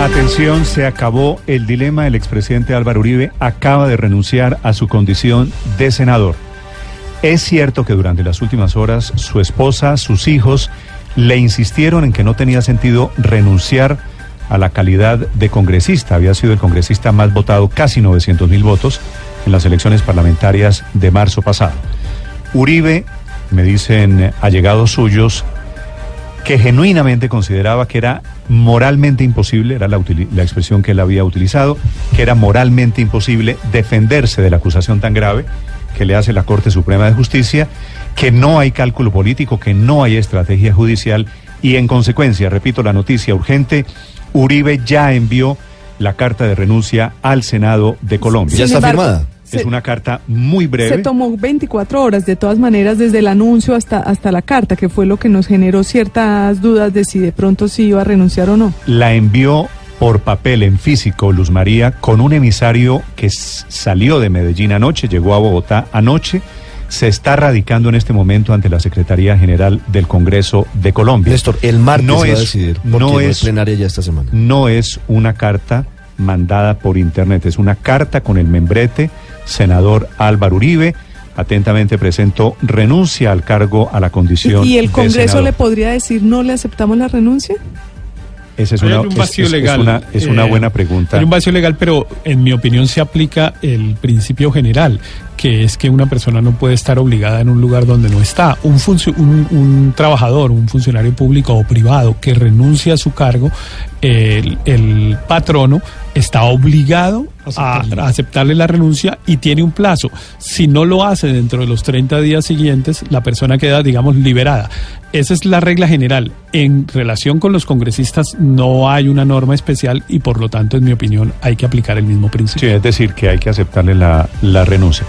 Atención, se acabó el dilema. El expresidente Álvaro Uribe acaba de renunciar a su condición de senador. Es cierto que durante las últimas horas su esposa, sus hijos, le insistieron en que no tenía sentido renunciar a la calidad de congresista. Había sido el congresista más votado, casi 900 mil votos, en las elecciones parlamentarias de marzo pasado. Uribe, me dicen allegados suyos, que genuinamente consideraba que era moralmente imposible, era la, la expresión que él había utilizado, que era moralmente imposible defenderse de la acusación tan grave que le hace la Corte Suprema de Justicia, que no hay cálculo político, que no hay estrategia judicial y en consecuencia, repito la noticia urgente, Uribe ya envió la carta de renuncia al Senado de Colombia. Ya está embargo, Es una carta muy breve. Se tomó 24 horas, de todas maneras, desde el anuncio hasta, hasta la carta, que fue lo que nos generó ciertas dudas de si de pronto sí iba a renunciar o no. la envió por papel en físico Luz María con un emisario que salió de Medellín anoche, llegó a Bogotá anoche, se está radicando en este momento ante la Secretaría General del Congreso de Colombia. Néstor, el martes no se va a es, decidir. Porque no no, es, es plenaria ya esta semana. no es una carta mandada por internet, es una carta con el membrete senador Álvaro Uribe. Atentamente presento renuncia al cargo a la condición ¿Y el Congreso le podría decir no le aceptamos la renuncia? Esa es una, un es- vacío es- es legal. una, es una eh, buena pregunta. Hay un vacío legal, pero en mi opinión se aplica el principio general, que es que una persona no puede estar obligada en un lugar donde no está. Un, funcio- un, un trabajador, un funcionario público o privado que renuncia a su cargo, el, el patrono está obligado a, a aceptarle la renuncia y tiene un plazo. Si no lo hace dentro de los 30 días siguientes, la persona queda, digamos, liberada. Esa es la regla general. En relación con los congresistas no hay una norma especial y por lo tanto, en mi opinión, hay que aplicar el mismo principio. Sí, es decir, que hay que aceptarle la, la renuncia.